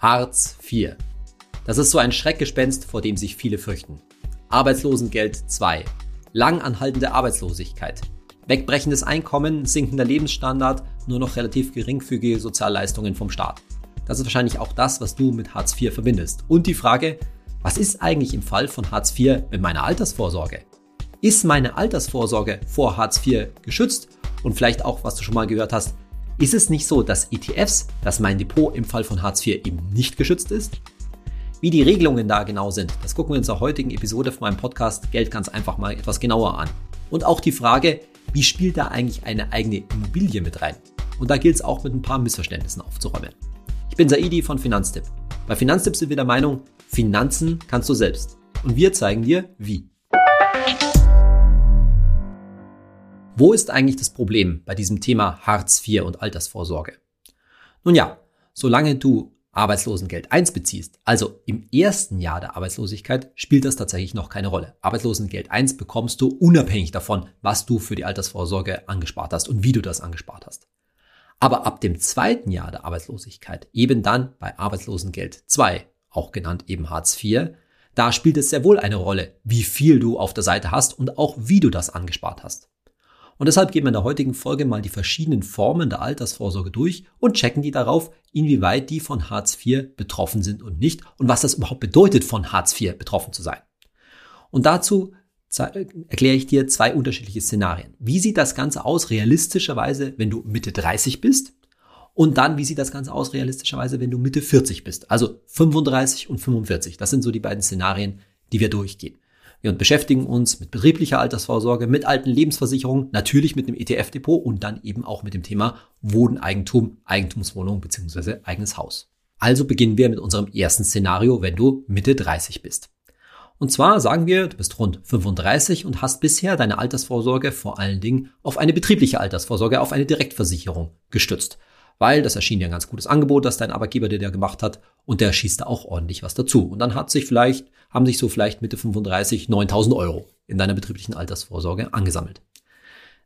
Hartz IV. Das ist so ein Schreckgespenst, vor dem sich viele fürchten. Arbeitslosengeld 2. Lang anhaltende Arbeitslosigkeit. Wegbrechendes Einkommen, sinkender Lebensstandard, nur noch relativ geringfügige Sozialleistungen vom Staat. Das ist wahrscheinlich auch das, was du mit Hartz IV verbindest. Und die Frage, was ist eigentlich im Fall von Hartz IV mit meiner Altersvorsorge? Ist meine Altersvorsorge vor Hartz IV geschützt? Und vielleicht auch, was du schon mal gehört hast, ist es nicht so, dass ETFs, dass mein Depot im Fall von Hartz IV eben nicht geschützt ist? Wie die Regelungen da genau sind, das gucken wir uns in der heutigen Episode von meinem Podcast Geld ganz einfach mal etwas genauer an. Und auch die Frage, wie spielt da eigentlich eine eigene Immobilie mit rein? Und da gilt es auch mit ein paar Missverständnissen aufzuräumen. Ich bin Saidi von Finanztipp. Bei Finanztipp sind wir der Meinung, Finanzen kannst du selbst. Und wir zeigen dir, wie. Wo ist eigentlich das Problem bei diesem Thema Hartz IV und Altersvorsorge? Nun ja, solange du Arbeitslosengeld 1 beziehst, also im ersten Jahr der Arbeitslosigkeit, spielt das tatsächlich noch keine Rolle. Arbeitslosengeld 1 bekommst du unabhängig davon, was du für die Altersvorsorge angespart hast und wie du das angespart hast. Aber ab dem zweiten Jahr der Arbeitslosigkeit, eben dann bei Arbeitslosengeld 2, auch genannt eben Hartz IV, da spielt es sehr wohl eine Rolle, wie viel du auf der Seite hast und auch wie du das angespart hast. Und deshalb gehen wir in der heutigen Folge mal die verschiedenen Formen der Altersvorsorge durch und checken die darauf, inwieweit die von Hartz IV betroffen sind und nicht und was das überhaupt bedeutet, von Hartz IV betroffen zu sein. Und dazu erkläre ich dir zwei unterschiedliche Szenarien. Wie sieht das Ganze aus realistischerweise, wenn du Mitte 30 bist? Und dann, wie sieht das Ganze aus realistischerweise, wenn du Mitte 40 bist? Also 35 und 45. Das sind so die beiden Szenarien, die wir durchgehen. Wir beschäftigen uns mit betrieblicher Altersvorsorge, mit alten Lebensversicherungen, natürlich mit dem ETF-Depot und dann eben auch mit dem Thema Wohneigentum, Eigentumswohnung bzw. eigenes Haus. Also beginnen wir mit unserem ersten Szenario, wenn du Mitte 30 bist. Und zwar sagen wir, du bist rund 35 und hast bisher deine Altersvorsorge vor allen Dingen auf eine betriebliche Altersvorsorge, auf eine Direktversicherung gestützt weil das erschien ja ein ganz gutes Angebot, das dein Arbeitgeber dir da gemacht hat und der schießt da auch ordentlich was dazu. Und dann hat sich vielleicht, haben sich so vielleicht Mitte 35 9000 Euro in deiner betrieblichen Altersvorsorge angesammelt.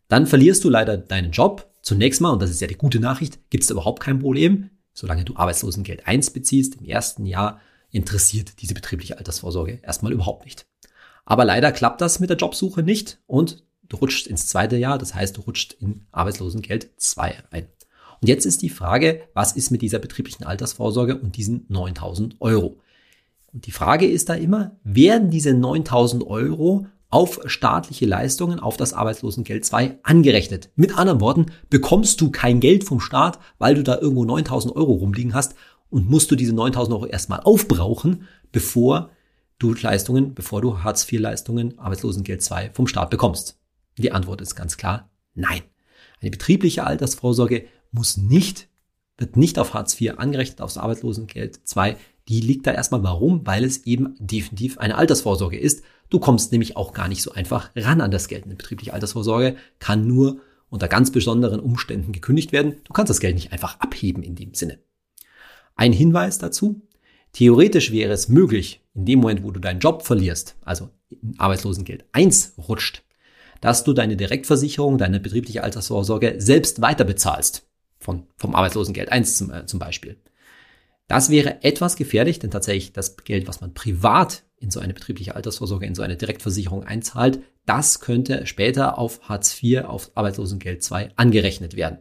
Dann verlierst du leider deinen Job. Zunächst mal, und das ist ja die gute Nachricht, gibt es überhaupt kein Problem. Solange du Arbeitslosengeld 1 beziehst im ersten Jahr, interessiert diese betriebliche Altersvorsorge erstmal überhaupt nicht. Aber leider klappt das mit der Jobsuche nicht und du rutschst ins zweite Jahr, das heißt, du rutschst in Arbeitslosengeld 2 rein. Und jetzt ist die Frage, was ist mit dieser betrieblichen Altersvorsorge und diesen 9000 Euro? Und die Frage ist da immer, werden diese 9000 Euro auf staatliche Leistungen, auf das Arbeitslosengeld 2 angerechnet? Mit anderen Worten, bekommst du kein Geld vom Staat, weil du da irgendwo 9000 Euro rumliegen hast und musst du diese 9000 Euro erstmal aufbrauchen, bevor du Leistungen, bevor du Hartz IV Leistungen, Arbeitslosengeld 2 vom Staat bekommst? Die Antwort ist ganz klar, nein. Eine betriebliche Altersvorsorge muss nicht, wird nicht auf Hartz IV angerechnet, aufs Arbeitslosengeld 2. Die liegt da erstmal warum? Weil es eben definitiv eine Altersvorsorge ist. Du kommst nämlich auch gar nicht so einfach ran an das Geld. Eine betriebliche Altersvorsorge kann nur unter ganz besonderen Umständen gekündigt werden. Du kannst das Geld nicht einfach abheben in dem Sinne. Ein Hinweis dazu. Theoretisch wäre es möglich, in dem Moment, wo du deinen Job verlierst, also Arbeitslosengeld 1 rutscht, dass du deine Direktversicherung, deine betriebliche Altersvorsorge selbst weiter bezahlst von, vom Arbeitslosengeld 1 zum, äh, zum Beispiel. Das wäre etwas gefährlich, denn tatsächlich das Geld, was man privat in so eine betriebliche Altersvorsorge, in so eine Direktversicherung einzahlt, das könnte später auf Hartz IV, auf Arbeitslosengeld 2 angerechnet werden.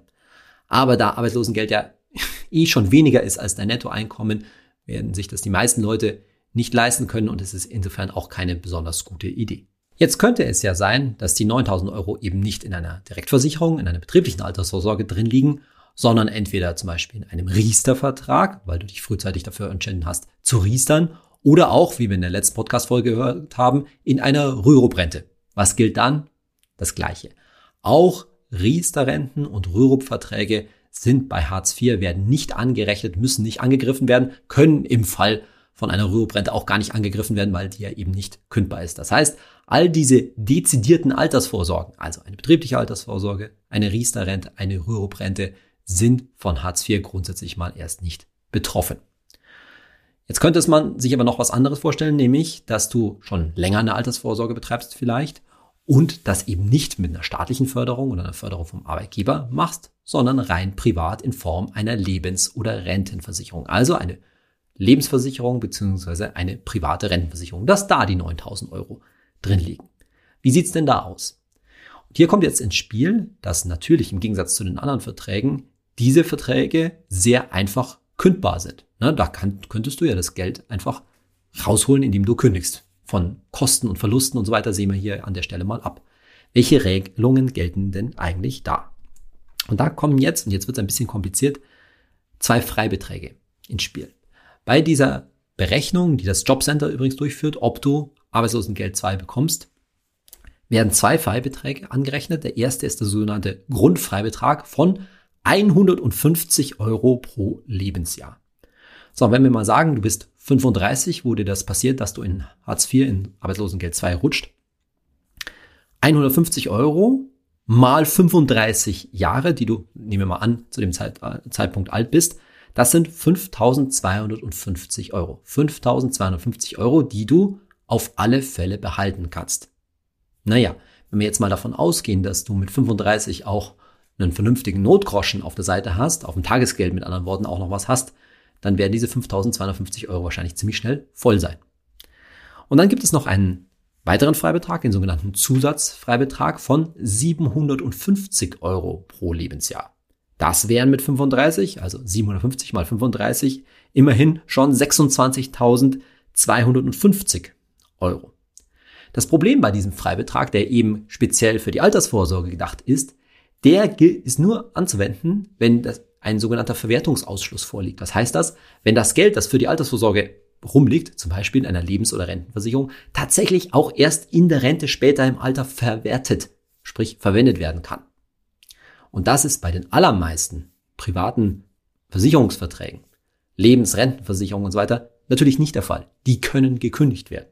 Aber da Arbeitslosengeld ja eh schon weniger ist als dein Nettoeinkommen, werden sich das die meisten Leute nicht leisten können und es ist insofern auch keine besonders gute Idee. Jetzt könnte es ja sein, dass die 9000 Euro eben nicht in einer Direktversicherung, in einer betrieblichen Altersvorsorge drin liegen, sondern entweder zum Beispiel in einem Riester-Vertrag, weil du dich frühzeitig dafür entschieden hast, zu riestern, oder auch, wie wir in der letzten Podcast-Folge gehört haben, in einer Rürup-Rente. Was gilt dann? Das Gleiche. Auch Riester-Renten und Rürup-Verträge sind bei Hartz IV, werden nicht angerechnet, müssen nicht angegriffen werden, können im Fall von einer Rürup-Rente auch gar nicht angegriffen werden, weil die ja eben nicht kündbar ist. Das heißt, all diese dezidierten Altersvorsorgen, also eine betriebliche Altersvorsorge, eine Riester-Rente, eine Rürup-Rente, sind von Hartz IV grundsätzlich mal erst nicht betroffen. Jetzt könnte es man sich aber noch was anderes vorstellen, nämlich, dass du schon länger eine Altersvorsorge betreibst vielleicht und das eben nicht mit einer staatlichen Förderung oder einer Förderung vom Arbeitgeber machst, sondern rein privat in Form einer Lebens- oder Rentenversicherung. Also eine Lebensversicherung beziehungsweise eine private Rentenversicherung, dass da die 9000 Euro drin liegen. Wie sieht's denn da aus? Und hier kommt jetzt ins Spiel, dass natürlich im Gegensatz zu den anderen Verträgen diese Verträge sehr einfach kündbar sind. Ne, da kann, könntest du ja das Geld einfach rausholen, indem du kündigst. Von Kosten und Verlusten und so weiter sehen wir hier an der Stelle mal ab. Welche Regelungen gelten denn eigentlich da? Und da kommen jetzt, und jetzt wird es ein bisschen kompliziert, zwei Freibeträge ins Spiel. Bei dieser Berechnung, die das Jobcenter übrigens durchführt, ob du Arbeitslosengeld 2 bekommst, werden zwei Freibeträge angerechnet. Der erste ist der sogenannte Grundfreibetrag von 150 Euro pro Lebensjahr. So, wenn wir mal sagen, du bist 35, wo dir das passiert, dass du in Hartz IV in Arbeitslosengeld 2 rutscht. 150 Euro mal 35 Jahre, die du, nehmen wir mal an, zu dem Zeit, äh, Zeitpunkt alt bist, das sind 5250 Euro. 5250 Euro, die du auf alle Fälle behalten kannst. Naja, wenn wir jetzt mal davon ausgehen, dass du mit 35 auch einen vernünftigen Notgroschen auf der Seite hast, auf dem Tagesgeld mit anderen Worten auch noch was hast, dann werden diese 5250 Euro wahrscheinlich ziemlich schnell voll sein. Und dann gibt es noch einen weiteren Freibetrag, den sogenannten Zusatzfreibetrag von 750 Euro pro Lebensjahr. Das wären mit 35, also 750 mal 35, immerhin schon 26.250 Euro. Das Problem bei diesem Freibetrag, der eben speziell für die Altersvorsorge gedacht ist, der ist nur anzuwenden, wenn das ein sogenannter Verwertungsausschluss vorliegt. Was heißt das? Wenn das Geld, das für die Altersvorsorge rumliegt, zum Beispiel in einer Lebens- oder Rentenversicherung, tatsächlich auch erst in der Rente später im Alter verwertet, sprich verwendet werden kann. Und das ist bei den allermeisten privaten Versicherungsverträgen, Lebensrentenversicherungen und so weiter natürlich nicht der Fall. Die können gekündigt werden.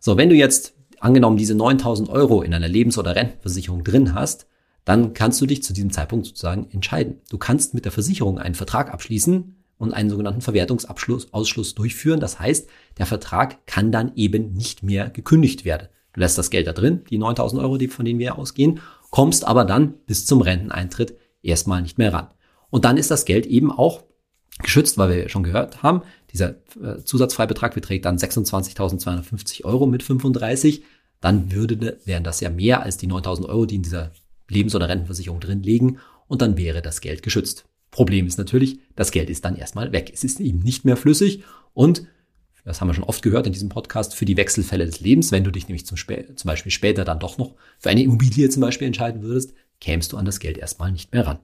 So, wenn du jetzt angenommen diese 9000 Euro in einer Lebens- oder Rentenversicherung drin hast, dann kannst du dich zu diesem Zeitpunkt sozusagen entscheiden. Du kannst mit der Versicherung einen Vertrag abschließen und einen sogenannten Verwertungsabschluss Ausschluss durchführen. Das heißt, der Vertrag kann dann eben nicht mehr gekündigt werden. Du lässt das Geld da drin, die 9000 Euro, die, von denen wir ausgehen, kommst aber dann bis zum Renteneintritt erstmal nicht mehr ran. Und dann ist das Geld eben auch geschützt, weil wir schon gehört haben, dieser äh, Zusatzfreibetrag beträgt dann 26.250 Euro mit 35. Dann würde, wären das ja mehr als die 9.000 Euro, die in dieser Lebens- oder Rentenversicherung drin liegen und dann wäre das Geld geschützt. Problem ist natürlich, das Geld ist dann erstmal weg. Es ist eben nicht mehr flüssig und das haben wir schon oft gehört in diesem Podcast, für die Wechselfälle des Lebens, wenn du dich nämlich zum, zum Beispiel später dann doch noch für eine Immobilie zum Beispiel entscheiden würdest, kämst du an das Geld erstmal nicht mehr ran.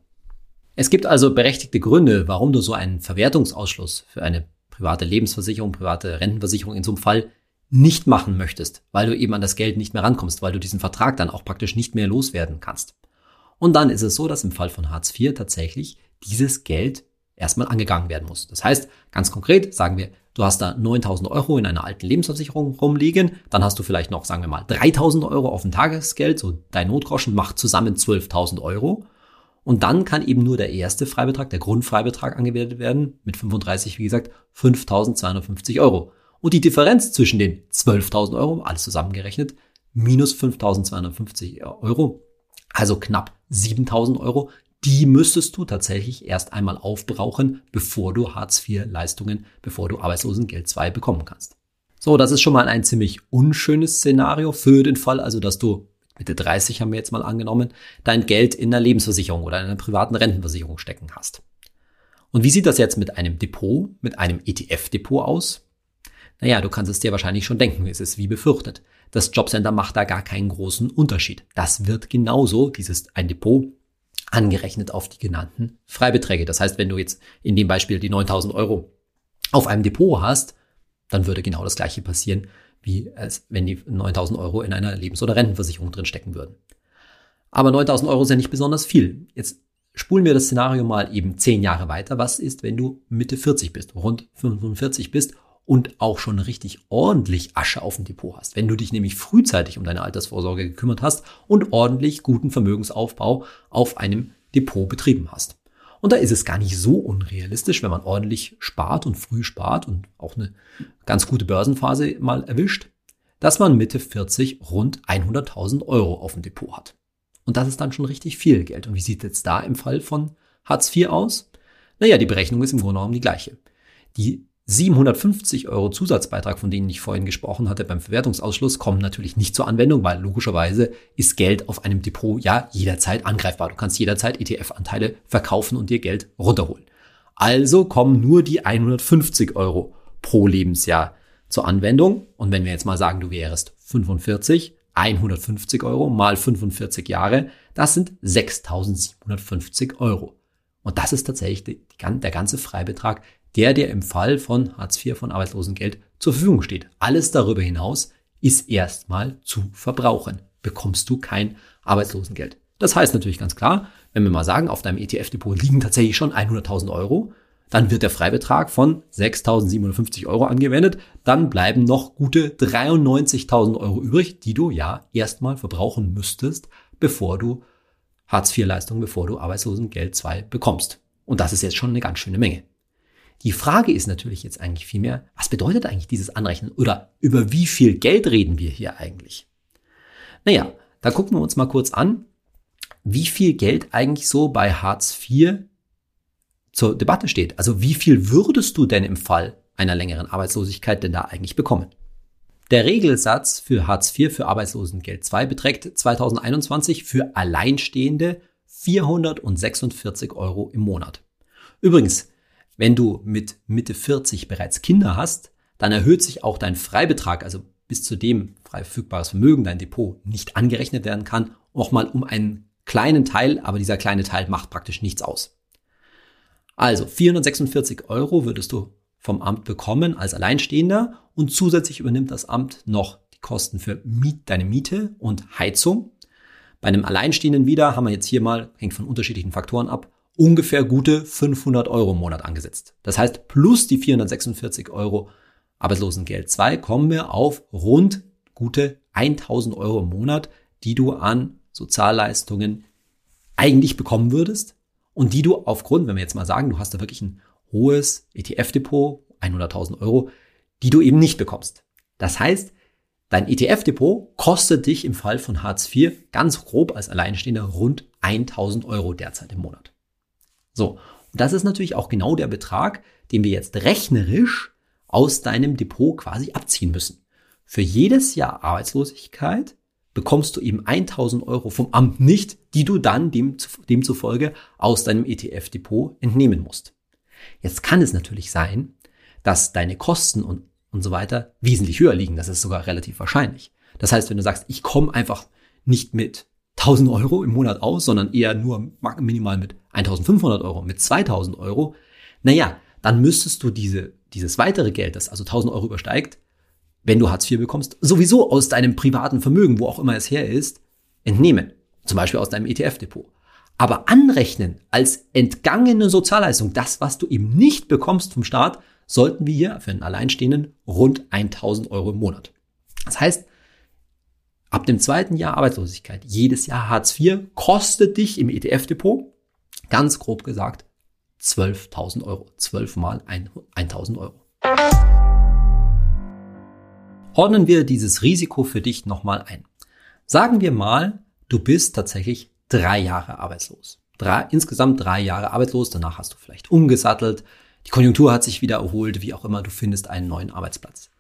Es gibt also berechtigte Gründe, warum du so einen Verwertungsausschluss für eine private Lebensversicherung, private Rentenversicherung in so einem Fall nicht machen möchtest, weil du eben an das Geld nicht mehr rankommst, weil du diesen Vertrag dann auch praktisch nicht mehr loswerden kannst. Und dann ist es so, dass im Fall von Hartz IV tatsächlich dieses Geld erstmal angegangen werden muss. Das heißt, ganz konkret sagen wir, du hast da 9000 Euro in einer alten Lebensversicherung rumliegen, dann hast du vielleicht noch, sagen wir mal, 3000 Euro auf dem Tagesgeld, so dein Notgroschen macht zusammen 12.000 Euro. Und dann kann eben nur der erste Freibetrag, der Grundfreibetrag angewendet werden, mit 35, wie gesagt, 5.250 Euro. Und die Differenz zwischen den 12.000 Euro, alles zusammengerechnet, minus 5.250 Euro, also knapp 7.000 Euro, die müsstest du tatsächlich erst einmal aufbrauchen, bevor du Hartz-IV-Leistungen, bevor du Arbeitslosengeld 2 bekommen kannst. So, das ist schon mal ein ziemlich unschönes Szenario für den Fall, also dass du Mitte 30 haben wir jetzt mal angenommen, dein Geld in einer Lebensversicherung oder in einer privaten Rentenversicherung stecken hast. Und wie sieht das jetzt mit einem Depot, mit einem ETF-Depot aus? Naja, du kannst es dir wahrscheinlich schon denken, es ist wie befürchtet. Das Jobcenter macht da gar keinen großen Unterschied. Das wird genauso, dieses ein Depot, angerechnet auf die genannten Freibeträge. Das heißt, wenn du jetzt in dem Beispiel die 9000 Euro auf einem Depot hast, dann würde genau das gleiche passieren, wie als wenn die 9000 Euro in einer Lebens- oder Rentenversicherung drin stecken würden. Aber 9000 Euro ist ja nicht besonders viel. Jetzt spulen wir das Szenario mal eben zehn Jahre weiter. Was ist, wenn du Mitte 40 bist, rund 45 bist und auch schon richtig ordentlich Asche auf dem Depot hast. Wenn du dich nämlich frühzeitig um deine Altersvorsorge gekümmert hast und ordentlich guten Vermögensaufbau auf einem Depot betrieben hast. Und da ist es gar nicht so unrealistisch, wenn man ordentlich spart und früh spart und auch eine ganz gute Börsenphase mal erwischt, dass man Mitte 40 rund 100.000 Euro auf dem Depot hat. Und das ist dann schon richtig viel Geld. Und wie sieht jetzt da im Fall von Hartz IV aus? Naja, die Berechnung ist im Grunde genommen die gleiche. Die 750 Euro Zusatzbeitrag, von denen ich vorhin gesprochen hatte beim Verwertungsausschluss, kommen natürlich nicht zur Anwendung, weil logischerweise ist Geld auf einem Depot ja jederzeit angreifbar. Du kannst jederzeit ETF-Anteile verkaufen und dir Geld runterholen. Also kommen nur die 150 Euro pro Lebensjahr zur Anwendung. Und wenn wir jetzt mal sagen, du wärst 45, 150 Euro mal 45 Jahre, das sind 6.750 Euro. Und das ist tatsächlich der ganze Freibetrag, der dir im Fall von Hartz IV, von Arbeitslosengeld zur Verfügung steht. Alles darüber hinaus ist erstmal zu verbrauchen. Bekommst du kein Arbeitslosengeld. Das heißt natürlich ganz klar, wenn wir mal sagen, auf deinem ETF-Depot liegen tatsächlich schon 100.000 Euro, dann wird der Freibetrag von 6.750 Euro angewendet. Dann bleiben noch gute 93.000 Euro übrig, die du ja erstmal verbrauchen müsstest, bevor du Hartz-IV-Leistungen, bevor du Arbeitslosengeld 2 bekommst. Und das ist jetzt schon eine ganz schöne Menge. Die Frage ist natürlich jetzt eigentlich vielmehr, was bedeutet eigentlich dieses Anrechnen oder über wie viel Geld reden wir hier eigentlich? Naja, da gucken wir uns mal kurz an, wie viel Geld eigentlich so bei Hartz IV zur Debatte steht. Also wie viel würdest du denn im Fall einer längeren Arbeitslosigkeit denn da eigentlich bekommen? Der Regelsatz für Hartz IV für Arbeitslosengeld 2 beträgt 2021 für Alleinstehende 446 Euro im Monat. Übrigens, wenn du mit Mitte 40 bereits Kinder hast, dann erhöht sich auch dein Freibetrag, also bis zu dem frei verfügbares Vermögen, dein Depot, nicht angerechnet werden kann, auch mal um einen kleinen Teil, aber dieser kleine Teil macht praktisch nichts aus. Also 446 Euro würdest du vom Amt bekommen als Alleinstehender und zusätzlich übernimmt das Amt noch die Kosten für Miet, deine Miete und Heizung. Bei einem Alleinstehenden wieder haben wir jetzt hier mal, hängt von unterschiedlichen Faktoren ab, ungefähr gute 500 Euro im Monat angesetzt. Das heißt, plus die 446 Euro Arbeitslosengeld 2 kommen wir auf rund gute 1000 Euro im Monat, die du an Sozialleistungen eigentlich bekommen würdest und die du aufgrund, wenn wir jetzt mal sagen, du hast da wirklich ein hohes ETF-Depot, 100.000 Euro, die du eben nicht bekommst. Das heißt, dein ETF-Depot kostet dich im Fall von Hartz IV ganz grob als Alleinstehender rund 1000 Euro derzeit im Monat. So, und das ist natürlich auch genau der Betrag, den wir jetzt rechnerisch aus deinem Depot quasi abziehen müssen. Für jedes Jahr Arbeitslosigkeit bekommst du eben 1000 Euro vom Amt nicht, die du dann dem, demzufolge aus deinem ETF-Depot entnehmen musst. Jetzt kann es natürlich sein, dass deine Kosten und, und so weiter wesentlich höher liegen. Das ist sogar relativ wahrscheinlich. Das heißt, wenn du sagst, ich komme einfach nicht mit 1000 Euro im Monat aus, sondern eher nur minimal mit 1500 Euro, mit 2000 Euro, naja, dann müsstest du diese, dieses weitere Geld, das also 1000 Euro übersteigt, wenn du Hartz IV bekommst, sowieso aus deinem privaten Vermögen, wo auch immer es her ist, entnehmen. Zum Beispiel aus deinem ETF-Depot. Aber anrechnen als entgangene Sozialleistung, das, was du eben nicht bekommst vom Staat, sollten wir hier für einen Alleinstehenden rund 1000 Euro im Monat. Das heißt, Ab dem zweiten Jahr Arbeitslosigkeit, jedes Jahr Hartz IV, kostet dich im ETF-Depot, ganz grob gesagt, 12.000 Euro. 12 mal 1.000 Euro. Ordnen wir dieses Risiko für dich nochmal ein. Sagen wir mal, du bist tatsächlich drei Jahre arbeitslos. Drei, insgesamt drei Jahre arbeitslos, danach hast du vielleicht umgesattelt, die Konjunktur hat sich wieder erholt, wie auch immer, du findest einen neuen Arbeitsplatz.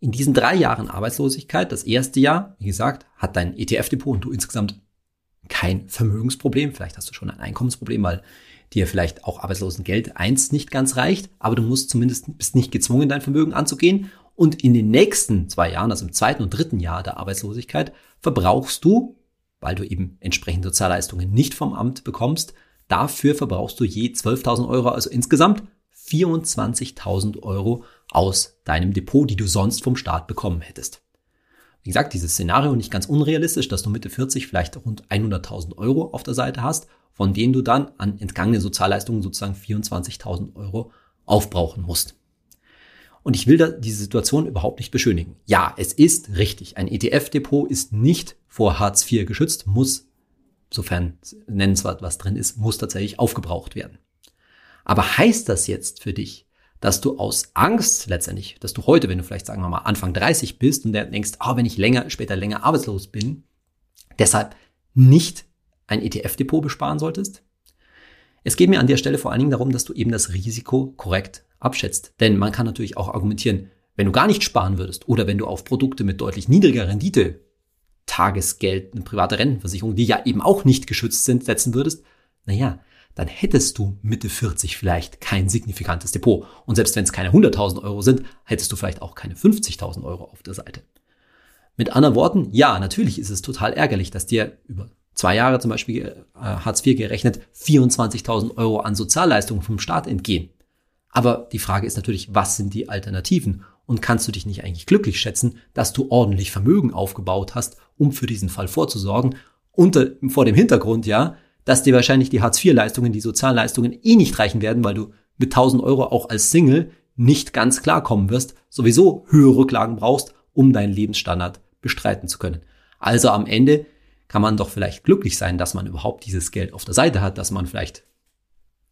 In diesen drei Jahren Arbeitslosigkeit, das erste Jahr, wie gesagt, hat dein ETF-Depot und du insgesamt kein Vermögensproblem. Vielleicht hast du schon ein Einkommensproblem, weil dir vielleicht auch Arbeitslosengeld eins nicht ganz reicht, aber du musst zumindest, bist nicht gezwungen, dein Vermögen anzugehen. Und in den nächsten zwei Jahren, also im zweiten und dritten Jahr der Arbeitslosigkeit, verbrauchst du, weil du eben entsprechende Sozialleistungen nicht vom Amt bekommst, dafür verbrauchst du je 12.000 Euro, also insgesamt 24.000 Euro aus deinem Depot, die du sonst vom Staat bekommen hättest. Wie gesagt, dieses Szenario nicht ganz unrealistisch, dass du Mitte 40 vielleicht rund 100.000 Euro auf der Seite hast, von denen du dann an entgangene Sozialleistungen sozusagen 24.000 Euro aufbrauchen musst. Und ich will da diese Situation überhaupt nicht beschönigen. Ja, es ist richtig. Ein ETF-Depot ist nicht vor Hartz IV geschützt, muss, sofern nennenswert was drin ist, muss tatsächlich aufgebraucht werden. Aber heißt das jetzt für dich, dass du aus Angst letztendlich, dass du heute, wenn du vielleicht sagen wir mal Anfang 30 bist und denkst, ah, oh, wenn ich länger, später länger arbeitslos bin, deshalb nicht ein ETF-Depot besparen solltest? Es geht mir an der Stelle vor allen Dingen darum, dass du eben das Risiko korrekt abschätzt. Denn man kann natürlich auch argumentieren, wenn du gar nicht sparen würdest oder wenn du auf Produkte mit deutlich niedriger Rendite, Tagesgeld, eine private Rentenversicherung, die ja eben auch nicht geschützt sind, setzen würdest, naja, dann hättest du Mitte 40 vielleicht kein signifikantes Depot. Und selbst wenn es keine 100.000 Euro sind, hättest du vielleicht auch keine 50.000 Euro auf der Seite. Mit anderen Worten, ja, natürlich ist es total ärgerlich, dass dir über zwei Jahre zum Beispiel äh, Hartz IV gerechnet 24.000 Euro an Sozialleistungen vom Staat entgehen. Aber die Frage ist natürlich, was sind die Alternativen? Und kannst du dich nicht eigentlich glücklich schätzen, dass du ordentlich Vermögen aufgebaut hast, um für diesen Fall vorzusorgen? Unter, vor dem Hintergrund, ja, dass dir wahrscheinlich die Hartz-IV-Leistungen, die Sozialleistungen eh nicht reichen werden, weil du mit 1000 Euro auch als Single nicht ganz klarkommen wirst, sowieso höhere Rücklagen brauchst, um deinen Lebensstandard bestreiten zu können. Also am Ende kann man doch vielleicht glücklich sein, dass man überhaupt dieses Geld auf der Seite hat, dass man vielleicht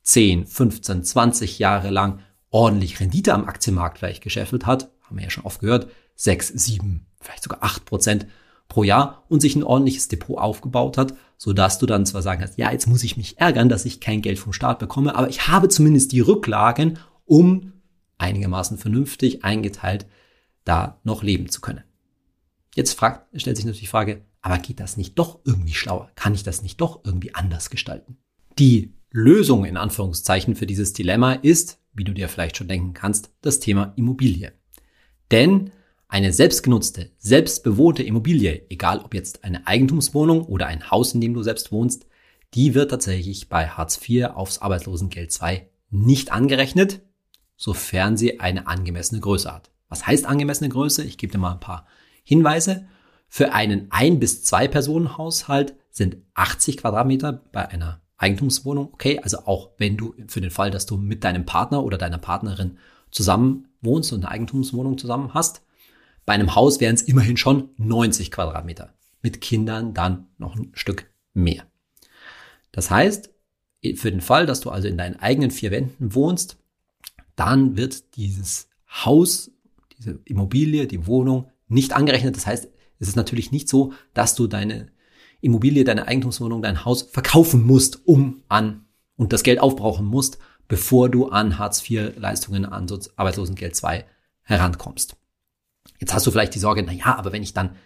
10, 15, 20 Jahre lang ordentlich Rendite am Aktienmarkt vielleicht geschäffelt hat, haben wir ja schon oft gehört, 6, 7, vielleicht sogar 8 Prozent pro Jahr und sich ein ordentliches Depot aufgebaut hat, so dass du dann zwar sagen kannst, ja, jetzt muss ich mich ärgern, dass ich kein Geld vom Staat bekomme, aber ich habe zumindest die Rücklagen, um einigermaßen vernünftig eingeteilt da noch leben zu können. Jetzt fragt, stellt sich natürlich die Frage, aber geht das nicht doch irgendwie schlauer? Kann ich das nicht doch irgendwie anders gestalten? Die Lösung in Anführungszeichen für dieses Dilemma ist, wie du dir vielleicht schon denken kannst, das Thema Immobilie. Denn eine selbstgenutzte, selbstbewohnte Immobilie, egal ob jetzt eine Eigentumswohnung oder ein Haus, in dem du selbst wohnst, die wird tatsächlich bei Hartz IV aufs Arbeitslosengeld II nicht angerechnet, sofern sie eine angemessene Größe hat. Was heißt angemessene Größe? Ich gebe dir mal ein paar Hinweise. Für einen Ein- bis Zwei-Personen-Haushalt sind 80 Quadratmeter bei einer Eigentumswohnung okay. Also auch wenn du für den Fall, dass du mit deinem Partner oder deiner Partnerin zusammen wohnst und eine Eigentumswohnung zusammen hast, bei einem Haus wären es immerhin schon 90 Quadratmeter. Mit Kindern dann noch ein Stück mehr. Das heißt, für den Fall, dass du also in deinen eigenen vier Wänden wohnst, dann wird dieses Haus, diese Immobilie, die Wohnung nicht angerechnet. Das heißt, es ist natürlich nicht so, dass du deine Immobilie, deine Eigentumswohnung, dein Haus verkaufen musst, um an und das Geld aufbrauchen musst, bevor du an Hartz-IV-Leistungen, an Arbeitslosengeld II herankommst. Jetzt hast du vielleicht die Sorge, na ja, aber wenn ich dann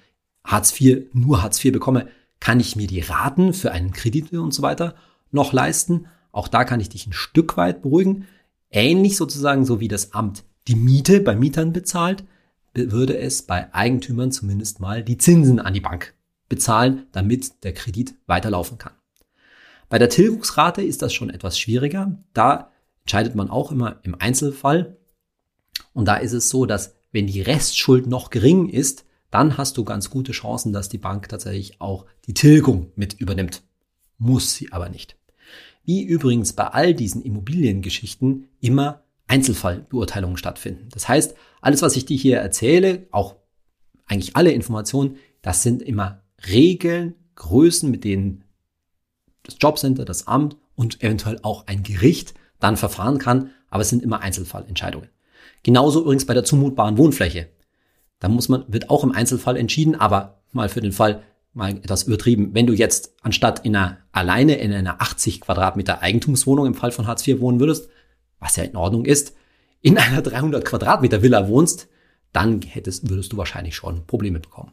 Hartz IV, nur Hartz IV bekomme, kann ich mir die Raten für einen Kredit und so weiter noch leisten? Auch da kann ich dich ein Stück weit beruhigen. Ähnlich sozusagen, so wie das Amt die Miete bei Mietern bezahlt, würde es bei Eigentümern zumindest mal die Zinsen an die Bank bezahlen, damit der Kredit weiterlaufen kann. Bei der Tilgungsrate ist das schon etwas schwieriger. Da entscheidet man auch immer im Einzelfall. Und da ist es so, dass wenn die Restschuld noch gering ist, dann hast du ganz gute Chancen, dass die Bank tatsächlich auch die Tilgung mit übernimmt. Muss sie aber nicht. Wie übrigens bei all diesen Immobiliengeschichten immer Einzelfallbeurteilungen stattfinden. Das heißt, alles, was ich dir hier erzähle, auch eigentlich alle Informationen, das sind immer Regeln, Größen, mit denen das Jobcenter, das Amt und eventuell auch ein Gericht dann verfahren kann, aber es sind immer Einzelfallentscheidungen. Genauso übrigens bei der zumutbaren Wohnfläche. Da muss man, wird auch im Einzelfall entschieden, aber mal für den Fall, mal etwas übertrieben. Wenn du jetzt anstatt in einer, alleine in einer 80 Quadratmeter Eigentumswohnung im Fall von Hartz IV wohnen würdest, was ja in Ordnung ist, in einer 300 Quadratmeter Villa wohnst, dann hättest, würdest du wahrscheinlich schon Probleme bekommen.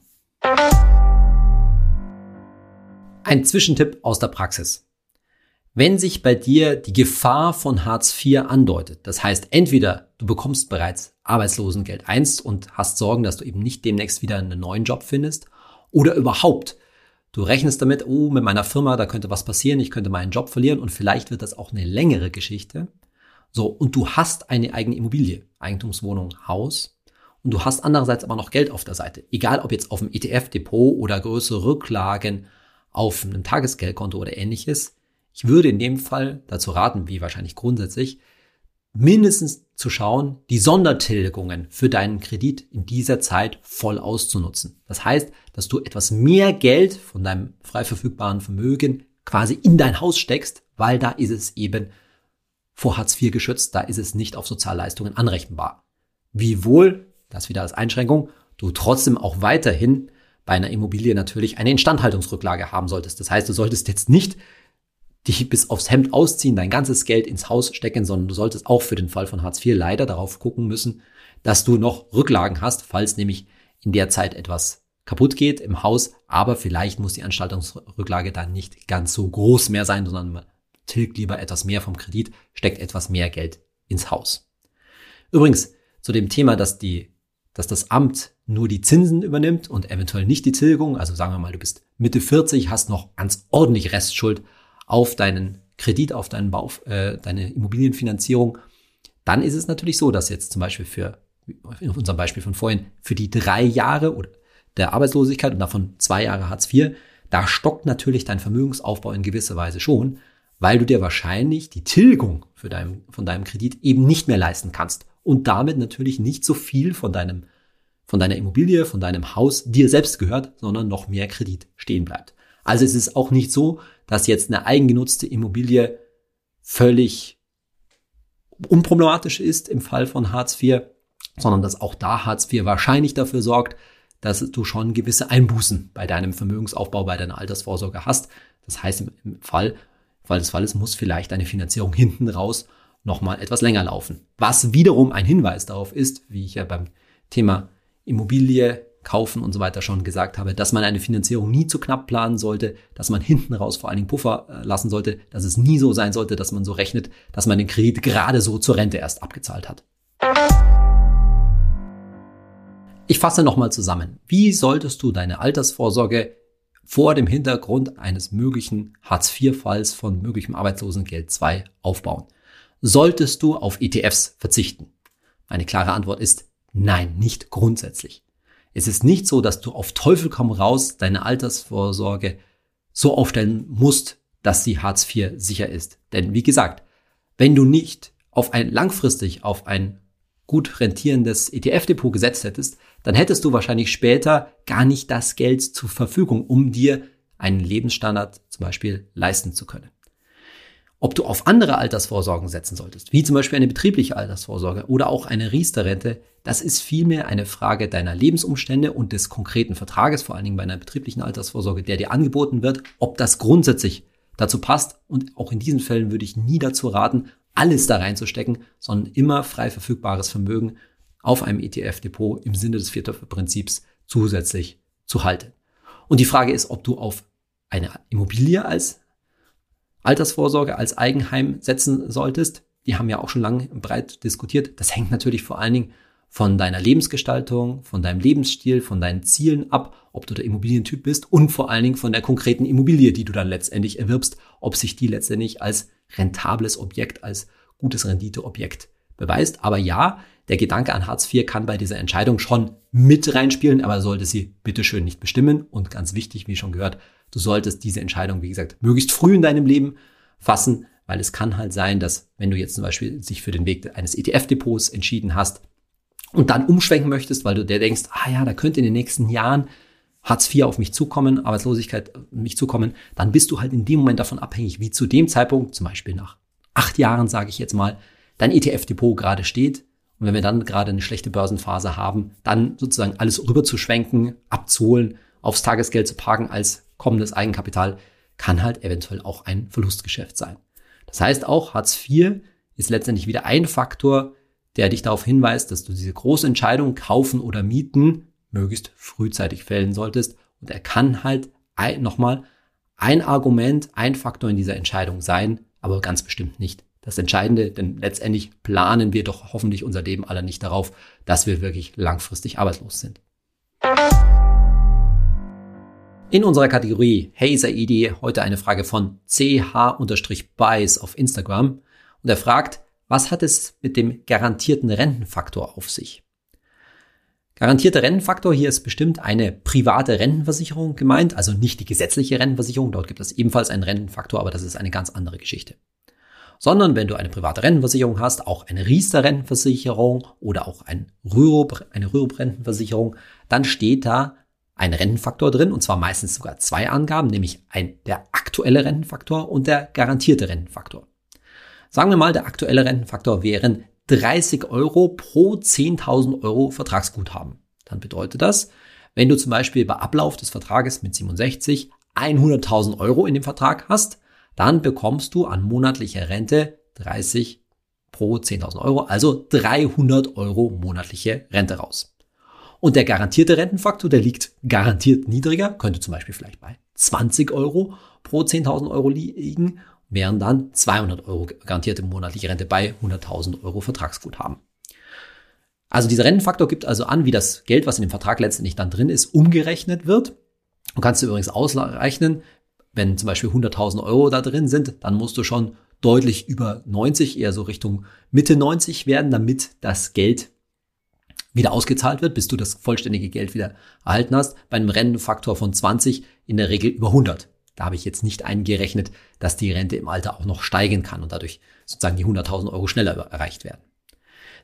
Ein Zwischentipp aus der Praxis. Wenn sich bei dir die Gefahr von Hartz IV andeutet, das heißt entweder du bekommst bereits Arbeitslosengeld 1 und hast Sorgen, dass du eben nicht demnächst wieder einen neuen Job findest, oder überhaupt du rechnest damit, oh, mit meiner Firma, da könnte was passieren, ich könnte meinen Job verlieren und vielleicht wird das auch eine längere Geschichte. So, und du hast eine eigene Immobilie, Eigentumswohnung, Haus, und du hast andererseits aber noch Geld auf der Seite, egal ob jetzt auf dem ETF-Depot oder größere Rücklagen auf einem Tagesgeldkonto oder ähnliches, ich würde in dem Fall dazu raten, wie wahrscheinlich grundsätzlich, mindestens zu schauen, die Sondertilgungen für deinen Kredit in dieser Zeit voll auszunutzen. Das heißt, dass du etwas mehr Geld von deinem frei verfügbaren Vermögen quasi in dein Haus steckst, weil da ist es eben vor Hartz IV geschützt, da ist es nicht auf Sozialleistungen anrechenbar. Wiewohl, das wieder als Einschränkung, du trotzdem auch weiterhin bei einer Immobilie natürlich eine Instandhaltungsrücklage haben solltest. Das heißt, du solltest jetzt nicht dich bis aufs Hemd ausziehen, dein ganzes Geld ins Haus stecken, sondern du solltest auch für den Fall von Hartz IV leider darauf gucken müssen, dass du noch Rücklagen hast, falls nämlich in der Zeit etwas kaputt geht im Haus, aber vielleicht muss die Anstaltungsrücklage dann nicht ganz so groß mehr sein, sondern man tilgt lieber etwas mehr vom Kredit, steckt etwas mehr Geld ins Haus. Übrigens, zu dem Thema, dass die, dass das Amt nur die Zinsen übernimmt und eventuell nicht die Tilgung, also sagen wir mal, du bist Mitte 40, hast noch ganz ordentlich Restschuld auf deinen Kredit, auf deinen Bau, äh, deine Immobilienfinanzierung, dann ist es natürlich so, dass jetzt zum Beispiel für, in unserem Beispiel von vorhin, für die drei Jahre der Arbeitslosigkeit und davon zwei Jahre Hartz IV, da stockt natürlich dein Vermögensaufbau in gewisser Weise schon, weil du dir wahrscheinlich die Tilgung für dein, von deinem Kredit eben nicht mehr leisten kannst und damit natürlich nicht so viel von deinem von deiner Immobilie, von deinem Haus dir selbst gehört, sondern noch mehr Kredit stehen bleibt. Also es ist auch nicht so, dass jetzt eine eigengenutzte Immobilie völlig unproblematisch ist im Fall von Hartz IV, sondern dass auch da Hartz IV wahrscheinlich dafür sorgt, dass du schon gewisse Einbußen bei deinem Vermögensaufbau, bei deiner Altersvorsorge hast. Das heißt, im Fall, Fall des Falles muss vielleicht deine Finanzierung hinten raus nochmal etwas länger laufen. Was wiederum ein Hinweis darauf ist, wie ich ja beim Thema Immobilie kaufen und so weiter schon gesagt habe, dass man eine Finanzierung nie zu knapp planen sollte, dass man hinten raus vor allen Dingen Puffer äh, lassen sollte, dass es nie so sein sollte, dass man so rechnet, dass man den Kredit gerade so zur Rente erst abgezahlt hat. Ich fasse nochmal zusammen. Wie solltest du deine Altersvorsorge vor dem Hintergrund eines möglichen Hartz-IV-Falls von möglichem Arbeitslosengeld 2 aufbauen? Solltest du auf ETFs verzichten? Meine klare Antwort ist nein, nicht grundsätzlich. Es ist nicht so, dass du auf Teufel komm raus deine Altersvorsorge so aufstellen musst, dass sie Hartz IV sicher ist. Denn wie gesagt, wenn du nicht auf ein langfristig auf ein gut rentierendes ETF-Depot gesetzt hättest, dann hättest du wahrscheinlich später gar nicht das Geld zur Verfügung, um dir einen Lebensstandard zum Beispiel leisten zu können. Ob du auf andere Altersvorsorgen setzen solltest, wie zum Beispiel eine betriebliche Altersvorsorge oder auch eine Riester-Rente, das ist vielmehr eine Frage deiner Lebensumstände und des konkreten Vertrages, vor allen Dingen bei einer betrieblichen Altersvorsorge, der dir angeboten wird, ob das grundsätzlich dazu passt. Und auch in diesen Fällen würde ich nie dazu raten, alles da reinzustecken, sondern immer frei verfügbares Vermögen auf einem ETF-Depot im Sinne des Viertöpfe-Prinzips zusätzlich zu halten. Und die Frage ist, ob du auf eine Immobilie als Altersvorsorge als Eigenheim setzen solltest. Die haben ja auch schon lange breit diskutiert. Das hängt natürlich vor allen Dingen von deiner Lebensgestaltung, von deinem Lebensstil, von deinen Zielen ab, ob du der Immobilientyp bist und vor allen Dingen von der konkreten Immobilie, die du dann letztendlich erwirbst, ob sich die letztendlich als rentables Objekt, als gutes Renditeobjekt beweist. Aber ja, der Gedanke an Hartz IV kann bei dieser Entscheidung schon mit reinspielen, aber sollte sie bitteschön nicht bestimmen. Und ganz wichtig, wie schon gehört, du solltest diese Entscheidung, wie gesagt, möglichst früh in deinem Leben fassen, weil es kann halt sein, dass wenn du jetzt zum Beispiel sich für den Weg eines ETF-Depots entschieden hast und dann umschwenken möchtest, weil du dir denkst, ah ja, da könnte in den nächsten Jahren Hartz IV auf mich zukommen, Arbeitslosigkeit auf mich zukommen, dann bist du halt in dem Moment davon abhängig, wie zu dem Zeitpunkt, zum Beispiel nach acht Jahren, sage ich jetzt mal, dein ETF-Depot gerade steht. Und wenn wir dann gerade eine schlechte Börsenphase haben, dann sozusagen alles rüberzuschwenken, abzuholen, aufs Tagesgeld zu parken als kommendes Eigenkapital, kann halt eventuell auch ein Verlustgeschäft sein. Das heißt auch, Hartz IV ist letztendlich wieder ein Faktor, der dich darauf hinweist, dass du diese große Entscheidung kaufen oder mieten möglichst frühzeitig fällen solltest. Und er kann halt nochmal ein Argument, ein Faktor in dieser Entscheidung sein, aber ganz bestimmt nicht das Entscheidende, denn letztendlich planen wir doch hoffentlich unser Leben alle nicht darauf, dass wir wirklich langfristig arbeitslos sind. In unserer Kategorie Hey Saidi heute eine Frage von ch-buys auf Instagram und er fragt, was hat es mit dem garantierten Rentenfaktor auf sich? Garantierter Rentenfaktor, hier ist bestimmt eine private Rentenversicherung gemeint, also nicht die gesetzliche Rentenversicherung, dort gibt es ebenfalls einen Rentenfaktor, aber das ist eine ganz andere Geschichte. Sondern wenn du eine private Rentenversicherung hast, auch eine Riester-Rentenversicherung oder auch ein Rürup, eine Rürup-Rentenversicherung, dann steht da ein Rentenfaktor drin, und zwar meistens sogar zwei Angaben, nämlich ein, der aktuelle Rentenfaktor und der garantierte Rentenfaktor. Sagen wir mal, der aktuelle Rentenfaktor wären 30 Euro pro 10.000 Euro Vertragsguthaben. Dann bedeutet das, wenn du zum Beispiel bei Ablauf des Vertrages mit 67 100.000 Euro in dem Vertrag hast, dann bekommst du an monatlicher Rente 30 pro 10.000 Euro, also 300 Euro monatliche Rente raus. Und der garantierte Rentenfaktor, der liegt garantiert niedriger, könnte zum Beispiel vielleicht bei 20 Euro pro 10.000 Euro liegen, wären dann 200 Euro garantierte monatliche Rente bei 100.000 Euro Vertragsguthaben. Also dieser Rentenfaktor gibt also an, wie das Geld, was in dem Vertrag letztendlich dann drin ist, umgerechnet wird. Du kannst du übrigens ausrechnen, wenn zum Beispiel 100.000 Euro da drin sind, dann musst du schon deutlich über 90, eher so Richtung Mitte 90 werden, damit das Geld wieder ausgezahlt wird, bis du das vollständige Geld wieder erhalten hast. Bei einem Rentenfaktor von 20 in der Regel über 100. Da habe ich jetzt nicht eingerechnet, dass die Rente im Alter auch noch steigen kann und dadurch sozusagen die 100.000 Euro schneller erreicht werden.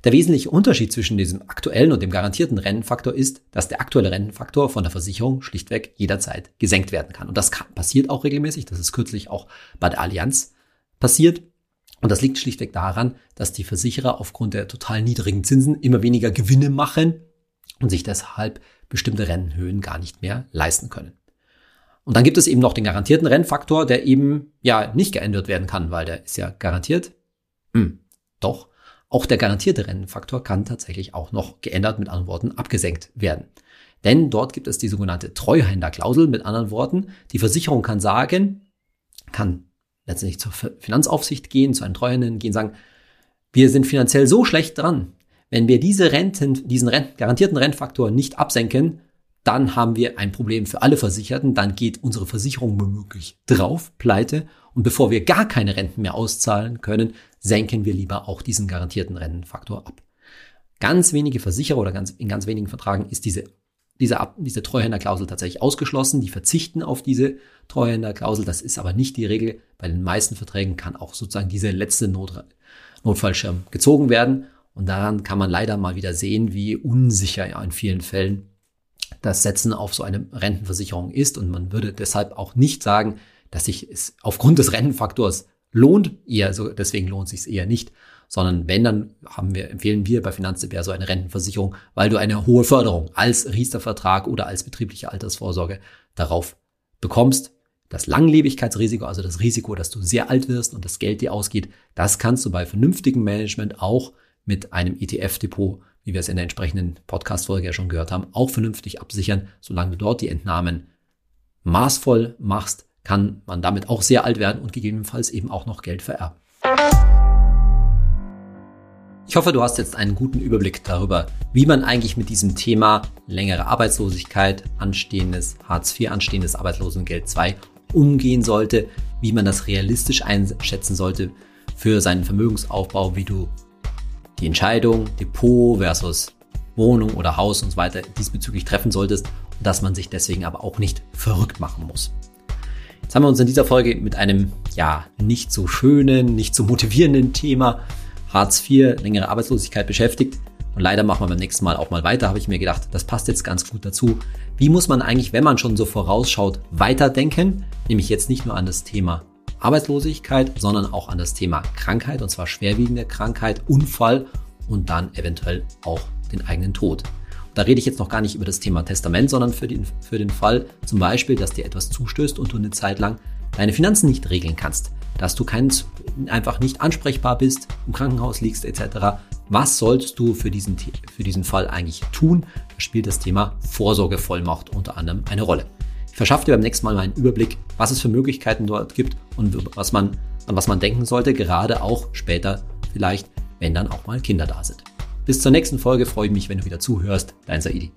Der wesentliche Unterschied zwischen diesem aktuellen und dem garantierten Rentenfaktor ist, dass der aktuelle Rentenfaktor von der Versicherung schlichtweg jederzeit gesenkt werden kann. Und das kann, passiert auch regelmäßig. Das ist kürzlich auch bei der Allianz passiert. Und das liegt schlichtweg daran, dass die Versicherer aufgrund der total niedrigen Zinsen immer weniger Gewinne machen und sich deshalb bestimmte Rentenhöhen gar nicht mehr leisten können. Und dann gibt es eben noch den garantierten Rennfaktor, der eben ja nicht geändert werden kann, weil der ist ja garantiert. Hm, doch. Auch der garantierte Rennfaktor kann tatsächlich auch noch geändert, mit anderen Worten, abgesenkt werden. Denn dort gibt es die sogenannte Treuhänderklausel, mit anderen Worten, die Versicherung kann sagen, kann letztendlich zur Finanzaufsicht gehen, zu einem Treuhändern gehen, sagen, wir sind finanziell so schlecht dran, wenn wir diese Renten, diesen Renten, garantierten Rentfaktor nicht absenken, dann haben wir ein Problem für alle Versicherten, dann geht unsere Versicherung womöglich drauf, pleite, und bevor wir gar keine Renten mehr auszahlen können, senken wir lieber auch diesen garantierten Rentenfaktor ab. Ganz wenige Versicherer oder ganz, in ganz wenigen Vertragen ist diese, diese, diese Treuhänderklausel tatsächlich ausgeschlossen. Die verzichten auf diese Treuhänderklausel. Das ist aber nicht die Regel. Bei den meisten Verträgen kann auch sozusagen diese letzte Not, Notfallschirm gezogen werden. Und daran kann man leider mal wieder sehen, wie unsicher ja in vielen Fällen das Setzen auf so eine Rentenversicherung ist. Und man würde deshalb auch nicht sagen, dass sich es aufgrund des Rentenfaktors lohnt. Eher so, deswegen lohnt sich eher nicht. Sondern wenn, dann haben wir, empfehlen wir bei Finanzdepot so eine Rentenversicherung, weil du eine hohe Förderung als Riester-Vertrag oder als betriebliche Altersvorsorge darauf bekommst. Das Langlebigkeitsrisiko, also das Risiko, dass du sehr alt wirst und das Geld dir ausgeht, das kannst du bei vernünftigem Management auch mit einem ETF-Depot wie wir es in der entsprechenden Podcast-Folge ja schon gehört haben, auch vernünftig absichern. Solange du dort die Entnahmen maßvoll machst, kann man damit auch sehr alt werden und gegebenenfalls eben auch noch Geld vererben. Ich hoffe, du hast jetzt einen guten Überblick darüber, wie man eigentlich mit diesem Thema längere Arbeitslosigkeit, anstehendes Hartz IV, anstehendes Arbeitslosengeld 2 umgehen sollte, wie man das realistisch einschätzen sollte für seinen Vermögensaufbau, wie du die Entscheidung Depot versus Wohnung oder Haus und so weiter diesbezüglich treffen solltest und dass man sich deswegen aber auch nicht verrückt machen muss. Jetzt haben wir uns in dieser Folge mit einem ja nicht so schönen, nicht so motivierenden Thema Hartz IV, längere Arbeitslosigkeit beschäftigt. Und leider machen wir beim nächsten Mal auch mal weiter, habe ich mir gedacht, das passt jetzt ganz gut dazu. Wie muss man eigentlich, wenn man schon so vorausschaut, weiterdenken? Nämlich jetzt nicht nur an das Thema Arbeitslosigkeit, sondern auch an das Thema Krankheit, und zwar schwerwiegende Krankheit, Unfall und dann eventuell auch den eigenen Tod. da rede ich jetzt noch gar nicht über das Thema Testament, sondern für den, für den Fall zum Beispiel, dass dir etwas zustößt und du eine Zeit lang deine Finanzen nicht regeln kannst, dass du kein, einfach nicht ansprechbar bist, im Krankenhaus liegst etc. Was solltest du für diesen, für diesen Fall eigentlich tun? Da spielt das Thema Vorsorgevollmacht unter anderem eine Rolle. Ich verschaffe dir beim nächsten Mal mal einen Überblick, was es für Möglichkeiten dort gibt und was man, an was man denken sollte, gerade auch später vielleicht, wenn dann auch mal Kinder da sind. Bis zur nächsten Folge freue ich mich, wenn du wieder zuhörst. Dein Saidi.